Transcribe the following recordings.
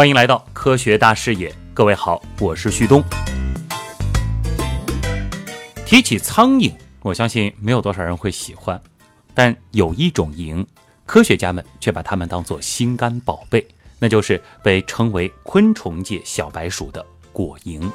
欢迎来到科学大视野，各位好，我是旭东。提起苍蝇，我相信没有多少人会喜欢，但有一种蝇，科学家们却把它们当作心肝宝贝，那就是被称为昆虫界小白鼠的果蝇。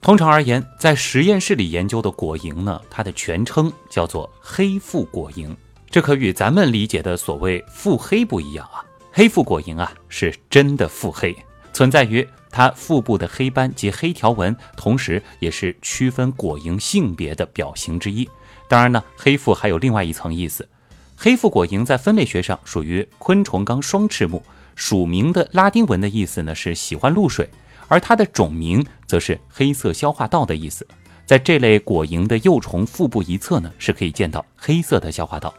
通常而言，在实验室里研究的果蝇呢，它的全称叫做黑腹果蝇。这可与咱们理解的所谓腹黑不一样啊！黑腹果蝇啊，是真的腹黑，存在于它腹部的黑斑及黑条纹，同时也是区分果蝇性别的表型之一。当然呢，黑腹还有另外一层意思。黑腹果蝇在分类学上属于昆虫纲双翅目，属名的拉丁文的意思呢是喜欢露水，而它的种名则是黑色消化道的意思。在这类果蝇的幼虫腹部一侧呢，是可以见到黑色的消化道。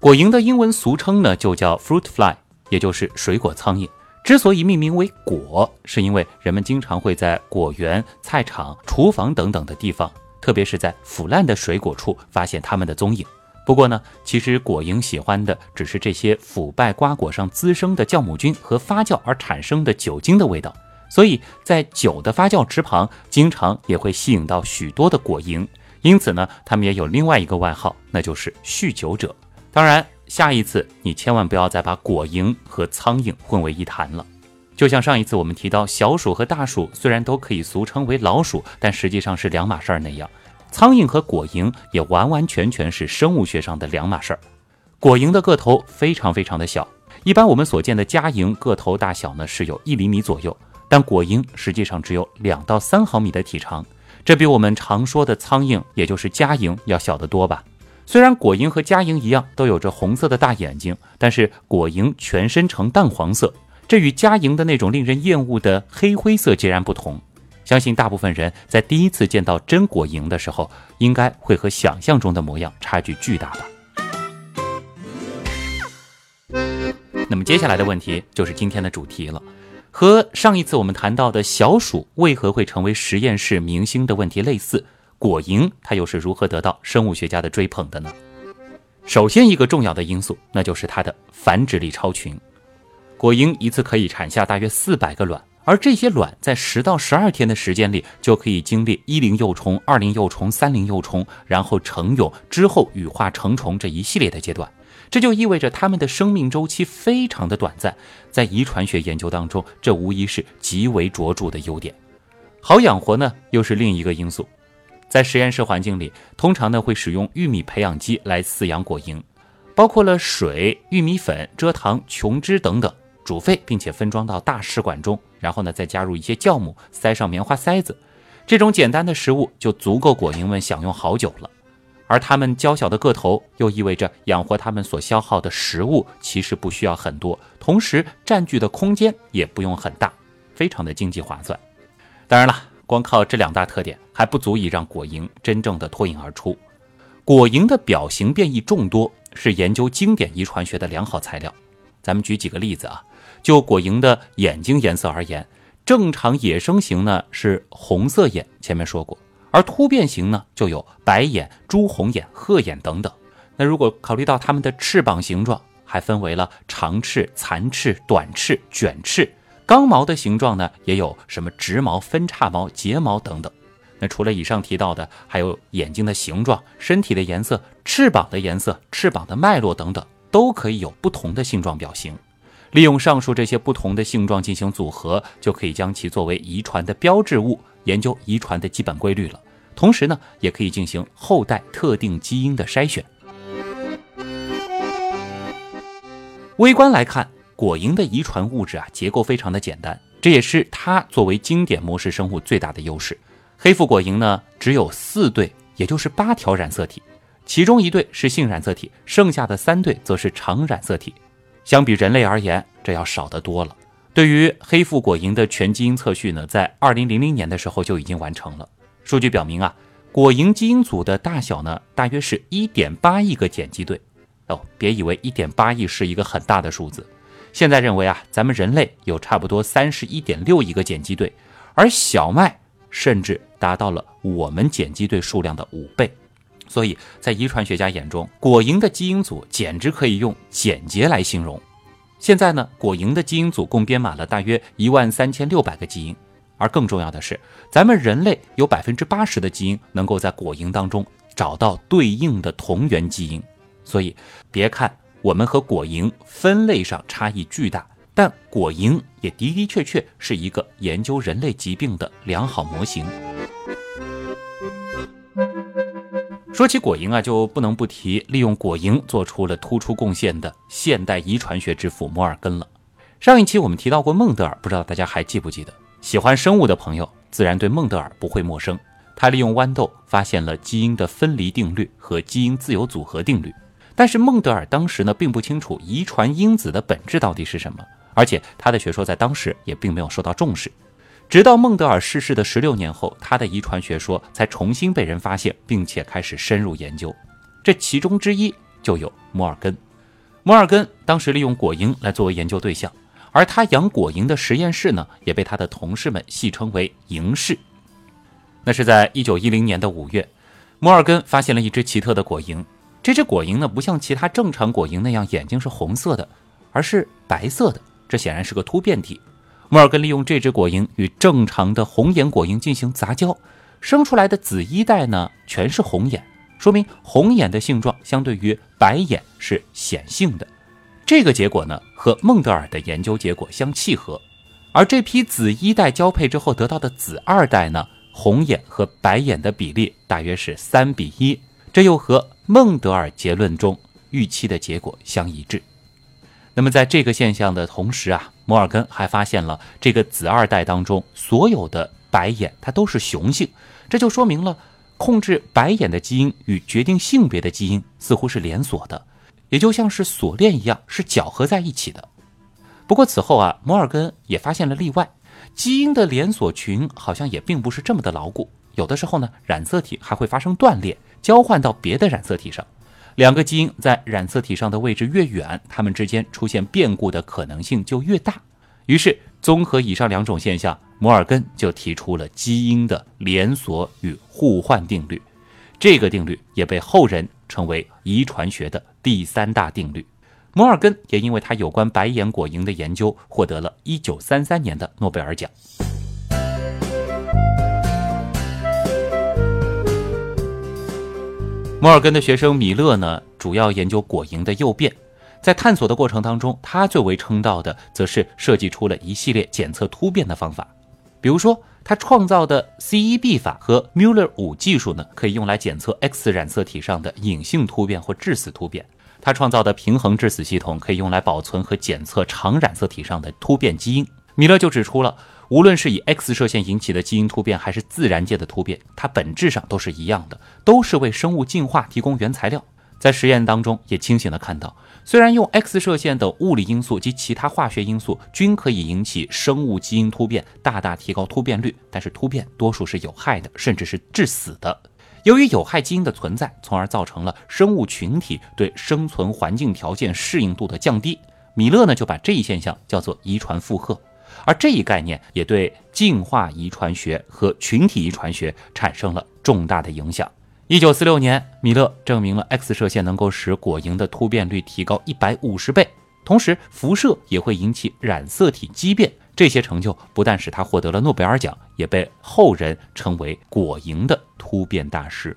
果蝇的英文俗称呢，就叫 fruit fly，也就是水果苍蝇。之所以命名为果，是因为人们经常会在果园、菜场、厨房等等的地方，特别是在腐烂的水果处发现它们的踪影。不过呢，其实果蝇喜欢的只是这些腐败瓜果上滋生的酵母菌和发酵而产生的酒精的味道，所以在酒的发酵池旁，经常也会吸引到许多的果蝇。因此呢，它们也有另外一个外号，那就是酗酒者。当然，下一次你千万不要再把果蝇和苍蝇混为一谈了。就像上一次我们提到小鼠和大鼠虽然都可以俗称为老鼠，但实际上是两码事儿那样，苍蝇和果蝇也完完全全是生物学上的两码事儿。果蝇的个头非常非常的小，一般我们所见的家蝇个头大小呢是有一厘米左右，但果蝇实际上只有两到三毫米的体长，这比我们常说的苍蝇，也就是家蝇要小得多吧。虽然果蝇和家蝇一样都有着红色的大眼睛，但是果蝇全身呈淡黄色，这与家蝇的那种令人厌恶的黑灰色截然不同。相信大部分人在第一次见到真果蝇的时候，应该会和想象中的模样差距巨大吧。那么接下来的问题就是今天的主题了，和上一次我们谈到的小鼠为何会成为实验室明星的问题类似。果蝇它又是如何得到生物学家的追捧的呢？首先，一个重要的因素，那就是它的繁殖力超群。果蝇一次可以产下大约四百个卵，而这些卵在十到十二天的时间里，就可以经历一龄幼虫、二龄幼虫、三龄幼虫，然后成蛹之后羽化成虫这一系列的阶段。这就意味着它们的生命周期非常的短暂。在遗传学研究当中，这无疑是极为卓著的优点。好养活呢，又是另一个因素。在实验室环境里，通常呢会使用玉米培养基来饲养果蝇，包括了水、玉米粉、蔗糖、琼脂等等，煮沸并且分装到大试管中，然后呢再加入一些酵母，塞上棉花塞子，这种简单的食物就足够果蝇们享用好久了。而它们娇小的个头，又意味着养活它们所消耗的食物其实不需要很多，同时占据的空间也不用很大，非常的经济划算。当然了。光靠这两大特点还不足以让果蝇真正的脱颖而出。果蝇的表型变异众多，是研究经典遗传学的良好材料。咱们举几个例子啊，就果蝇的眼睛颜色而言，正常野生型呢是红色眼，前面说过，而突变型呢就有白眼、朱红眼、褐眼等等。那如果考虑到它们的翅膀形状，还分为了长翅、残翅、短翅、卷翅。刚毛的形状呢，也有什么直毛、分叉毛、睫毛等等。那除了以上提到的，还有眼睛的形状、身体的颜色、翅膀的颜色、翅膀的脉络等等，都可以有不同的性状表型。利用上述这些不同的性状进行组合，就可以将其作为遗传的标志物，研究遗传的基本规律了。同时呢，也可以进行后代特定基因的筛选。微观来看。果蝇的遗传物质啊，结构非常的简单，这也是它作为经典模式生物最大的优势。黑腹果蝇呢，只有四对，也就是八条染色体，其中一对是性染色体，剩下的三对则是常染色体。相比人类而言，这要少得多了。对于黑腹果蝇的全基因测序呢，在二零零零年的时候就已经完成了。数据表明啊，果蝇基因组的大小呢，大约是一点八亿个碱基对。哦，别以为一点八亿是一个很大的数字。现在认为啊，咱们人类有差不多三十一点六亿个碱基对，而小麦甚至达到了我们碱基对数量的五倍，所以在遗传学家眼中，果蝇的基因组简直可以用简洁来形容。现在呢，果蝇的基因组共编码了大约一万三千六百个基因，而更重要的是，咱们人类有百分之八十的基因能够在果蝇当中找到对应的同源基因。所以，别看我们和果蝇分类上差异巨大，但果蝇也的的确确是一个研究人类疾病的良好模型。说起果蝇啊，就不能不提利用果蝇做出了突出贡献的现代遗传学之父摩尔根了。上一期我们提到过孟德尔，不知道大家还记不记得？喜欢生物的朋友自然对孟德尔不会陌生。他利用豌豆发现了基因的分离定律和基因自由组合定律。但是孟德尔当时呢，并不清楚遗传因子的本质到底是什么，而且他的学说在当时也并没有受到重视。直到孟德尔逝世的十六年后，他的遗传学说才重新被人发现，并且开始深入研究。这其中之一就有摩尔根。摩尔根当时利用果蝇来作为研究对象，而他养果蝇的实验室呢，也被他的同事们戏称为“蝇室”。那是在一九一零年的五月，摩尔根发现了一只奇特的果蝇。这只果蝇呢，不像其他正常果蝇那样眼睛是红色的，而是白色的。这显然是个突变体。摩尔根利用这只果蝇与正常的红眼果蝇进行杂交，生出来的子一代呢全是红眼，说明红眼的性状相对于白眼是显性的。这个结果呢和孟德尔的研究结果相契合。而这批子一代交配之后得到的子二代呢，红眼和白眼的比例大约是三比一，这又和孟德尔结论中预期的结果相一致。那么在这个现象的同时啊。摩尔根还发现了这个子二代当中所有的白眼，它都是雄性，这就说明了控制白眼的基因与决定性别的基因似乎是连锁的，也就像是锁链一样，是搅合在一起的。不过此后啊，摩尔根也发现了例外，基因的连锁群好像也并不是这么的牢固，有的时候呢，染色体还会发生断裂，交换到别的染色体上。两个基因在染色体上的位置越远，它们之间出现变故的可能性就越大。于是，综合以上两种现象，摩尔根就提出了基因的连锁与互换定律。这个定律也被后人称为遗传学的第三大定律。摩尔根也因为他有关白眼果蝇的研究，获得了一九三三年的诺贝尔奖。摩尔根的学生米勒呢，主要研究果蝇的诱变，在探索的过程当中，他最为称道的，则是设计出了一系列检测突变的方法。比如说，他创造的 CEB 法和 Muller 五技术呢，可以用来检测 X 染色体上的隐性突变或致死突变。他创造的平衡致死系统，可以用来保存和检测长染色体上的突变基因。米勒就指出了。无论是以 X 射线引起的基因突变，还是自然界的突变，它本质上都是一样的，都是为生物进化提供原材料。在实验当中，也清醒地看到，虽然用 X 射线的物理因素及其他化学因素均可以引起生物基因突变，大大提高突变率，但是突变多数是有害的，甚至是致死的。由于有害基因的存在，从而造成了生物群体对生存环境条件适应度的降低。米勒呢，就把这一现象叫做遗传负荷。而这一概念也对进化遗传学和群体遗传学产生了重大的影响。一九四六年，米勒证明了 X 射线能够使果蝇的突变率提高一百五十倍，同时辐射也会引起染色体畸变。这些成就不但使他获得了诺贝尔奖，也被后人称为“果蝇的突变大师”。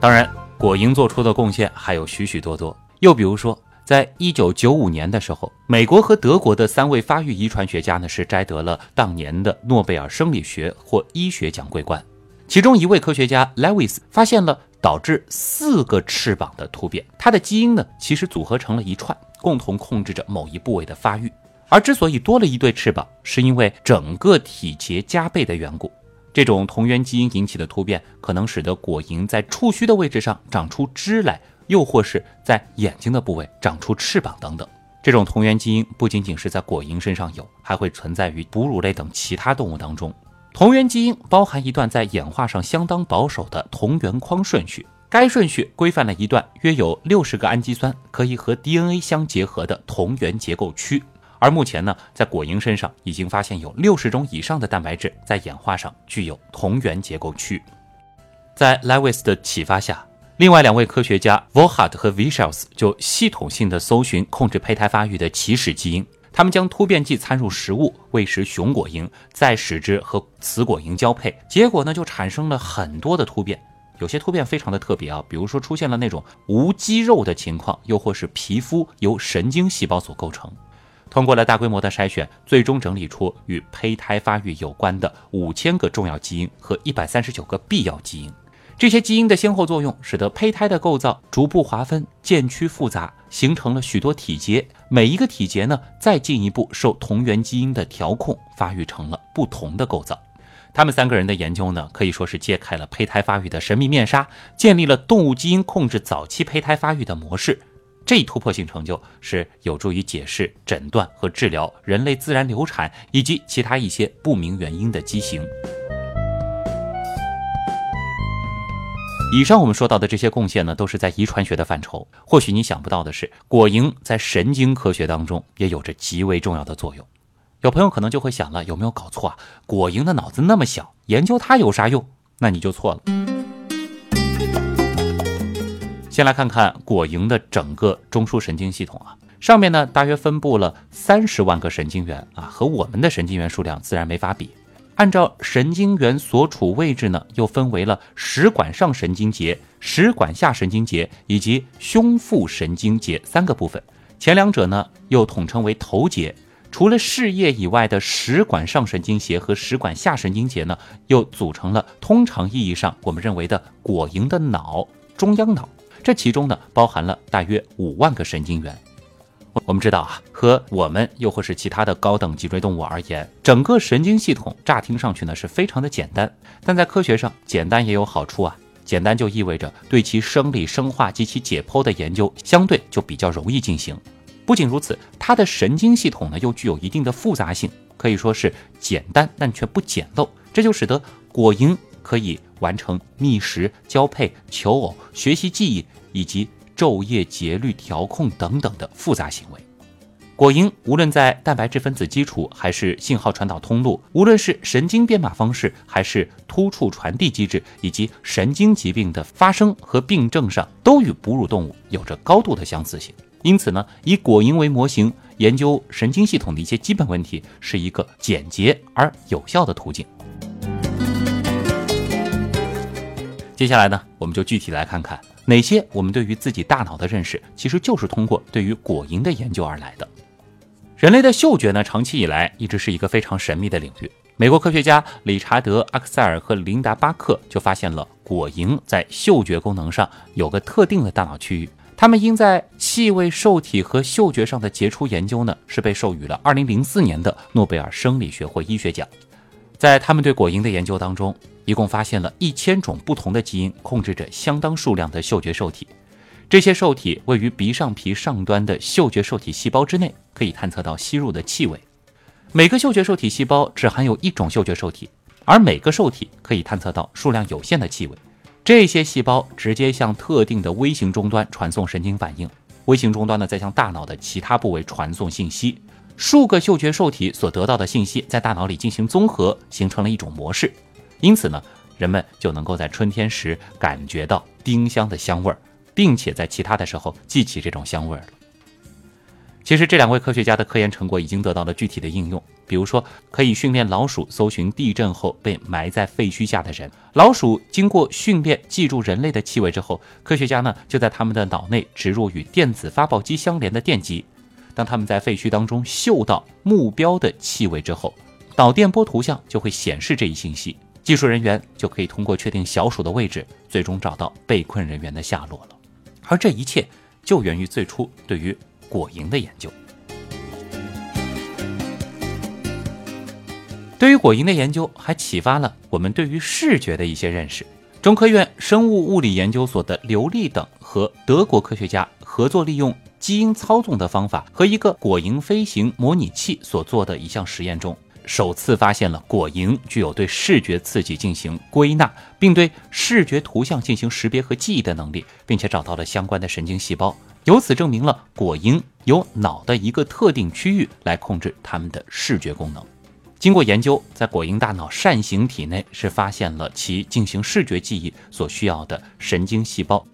当然，果蝇做出的贡献还有许许多多，又比如说。在一九九五年的时候，美国和德国的三位发育遗传学家呢是摘得了当年的诺贝尔生理学或医学奖桂冠。其中一位科学家 Lewis 发现了导致四个翅膀的突变，它的基因呢其实组合成了一串，共同控制着某一部位的发育。而之所以多了一对翅膀，是因为整个体节加倍的缘故。这种同源基因引起的突变，可能使得果蝇在触须的位置上长出枝来。又或是在眼睛的部位长出翅膀等等，这种同源基因不仅仅是在果蝇身上有，还会存在于哺乳类等其他动物当中。同源基因包含一段在演化上相当保守的同源框顺序，该顺序规范了一段约有六十个氨基酸可以和 DNA 相结合的同源结构区。而目前呢，在果蝇身上已经发现有六十种以上的蛋白质在演化上具有同源结构区。在 Lewis 的启发下。另外两位科学家 Volhard 和 Vishals 就系统性的搜寻控制胚胎发育的起始基因。他们将突变剂掺入食物，喂食雄果蝇，再使之和雌果蝇交配，结果呢就产生了很多的突变。有些突变非常的特别啊，比如说出现了那种无肌肉的情况，又或是皮肤由神经细胞所构成。通过了大规模的筛选，最终整理出与胚胎发育有关的五千个重要基因和一百三十九个必要基因。这些基因的先后作用，使得胚胎的构造逐步划分、渐趋复杂，形成了许多体节。每一个体节呢，再进一步受同源基因的调控，发育成了不同的构造。他们三个人的研究呢，可以说是揭开了胚胎发育的神秘面纱，建立了动物基因控制早期胚胎发育的模式。这一突破性成就是有助于解释、诊断和治疗人类自然流产以及其他一些不明原因的畸形。以上我们说到的这些贡献呢，都是在遗传学的范畴。或许你想不到的是，果蝇在神经科学当中也有着极为重要的作用。有朋友可能就会想了，有没有搞错啊？果蝇的脑子那么小，研究它有啥用？那你就错了。先来看看果蝇的整个中枢神经系统啊，上面呢大约分布了三十万个神经元啊，和我们的神经元数量自然没法比。按照神经元所处位置呢，又分为了食管上神经节、食管下神经节以及胸腹神经节三个部分。前两者呢，又统称为头节。除了视叶以外的食管上神经节和食管下神经节呢，又组成了通常意义上我们认为的果蝇的脑——中央脑。这其中呢，包含了大约五万个神经元。我们知道啊，和我们又或是其他的高等脊椎动物而言，整个神经系统乍听上去呢是非常的简单，但在科学上，简单也有好处啊。简单就意味着对其生理、生化及其解剖的研究相对就比较容易进行。不仅如此，它的神经系统呢又具有一定的复杂性，可以说是简单但却不简陋。这就使得果蝇可以完成觅食、交配、求偶、学习记忆以及。昼夜节律调控等等的复杂行为，果蝇无论在蛋白质分子基础，还是信号传导通路，无论是神经编码方式，还是突触传递机制，以及神经疾病的发生和病症上，都与哺乳动物有着高度的相似性。因此呢，以果蝇为模型研究神经系统的一些基本问题，是一个简洁而有效的途径。接下来呢，我们就具体来看看。哪些我们对于自己大脑的认识，其实就是通过对于果蝇的研究而来的。人类的嗅觉呢，长期以来一直是一个非常神秘的领域。美国科学家理查德·阿克塞尔和琳达·巴克就发现了果蝇在嗅觉功能上有个特定的大脑区域。他们因在气味受体和嗅觉上的杰出研究呢，是被授予了2004年的诺贝尔生理学或医学奖。在他们对果蝇的研究当中。一共发现了一千种不同的基因，控制着相当数量的嗅觉受体。这些受体位于鼻上皮上端的嗅觉受体细胞之内，可以探测到吸入的气味。每个嗅觉受体细胞只含有一种嗅觉受体，而每个受体可以探测到数量有限的气味。这些细胞直接向特定的微型终端传送神经反应，微型终端呢再向大脑的其他部位传送信息。数个嗅觉受体所得到的信息在大脑里进行综合，形成了一种模式。因此呢，人们就能够在春天时感觉到丁香的香味儿，并且在其他的时候记起这种香味儿了。其实，这两位科学家的科研成果已经得到了具体的应用，比如说，可以训练老鼠搜寻地震后被埋在废墟下的人。老鼠经过训练记住人类的气味之后，科学家呢就在他们的脑内植入与电子发报机相连的电极。当他们在废墟当中嗅到目标的气味之后，脑电波图像就会显示这一信息。技术人员就可以通过确定小鼠的位置，最终找到被困人员的下落了。而这一切就源于最初对于果蝇的研究。对于果蝇的研究，还启发了我们对于视觉的一些认识。中科院生物物理研究所的刘丽等和德国科学家合作，利用基因操纵的方法和一个果蝇飞行模拟器所做的一项实验中。首次发现了果蝇具有对视觉刺激进行归纳，并对视觉图像进行识别和记忆的能力，并且找到了相关的神经细胞，由此证明了果蝇由脑的一个特定区域来控制它们的视觉功能。经过研究，在果蝇大脑扇形体内是发现了其进行视觉记忆所需要的神经细胞。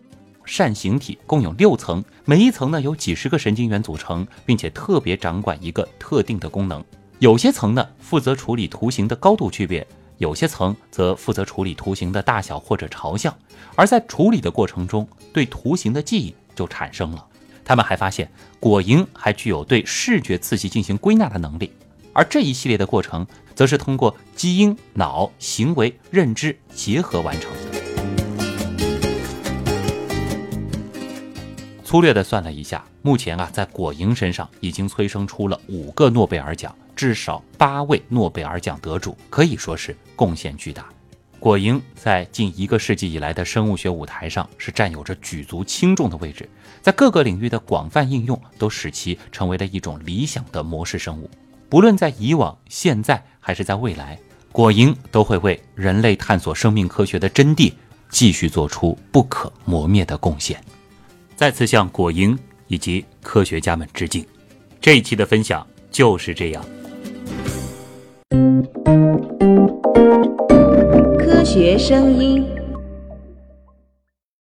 扇形体，共有六层，每一层呢由几十个神经元组成，并且特别掌管一个特定的功能。有些层呢负责处理图形的高度区别，有些层则负责处理图形的大小或者朝向。而在处理的过程中，对图形的记忆就产生了。他们还发现，果蝇还具有对视觉刺激进行归纳的能力。而这一系列的过程，则是通过基因、脑、行为、认知结合完成的。粗略的算了一下，目前啊，在果蝇身上已经催生出了五个诺贝尔奖，至少八位诺贝尔奖得主，可以说是贡献巨大。果蝇在近一个世纪以来的生物学舞台上是占有着举足轻重的位置，在各个领域的广泛应用都使其成为了一种理想的模式生物。不论在以往、现在还是在未来，果蝇都会为人类探索生命科学的真谛继续做出不可磨灭的贡献。再次向果蝇以及科学家们致敬。这一期的分享就是这样。科学声音。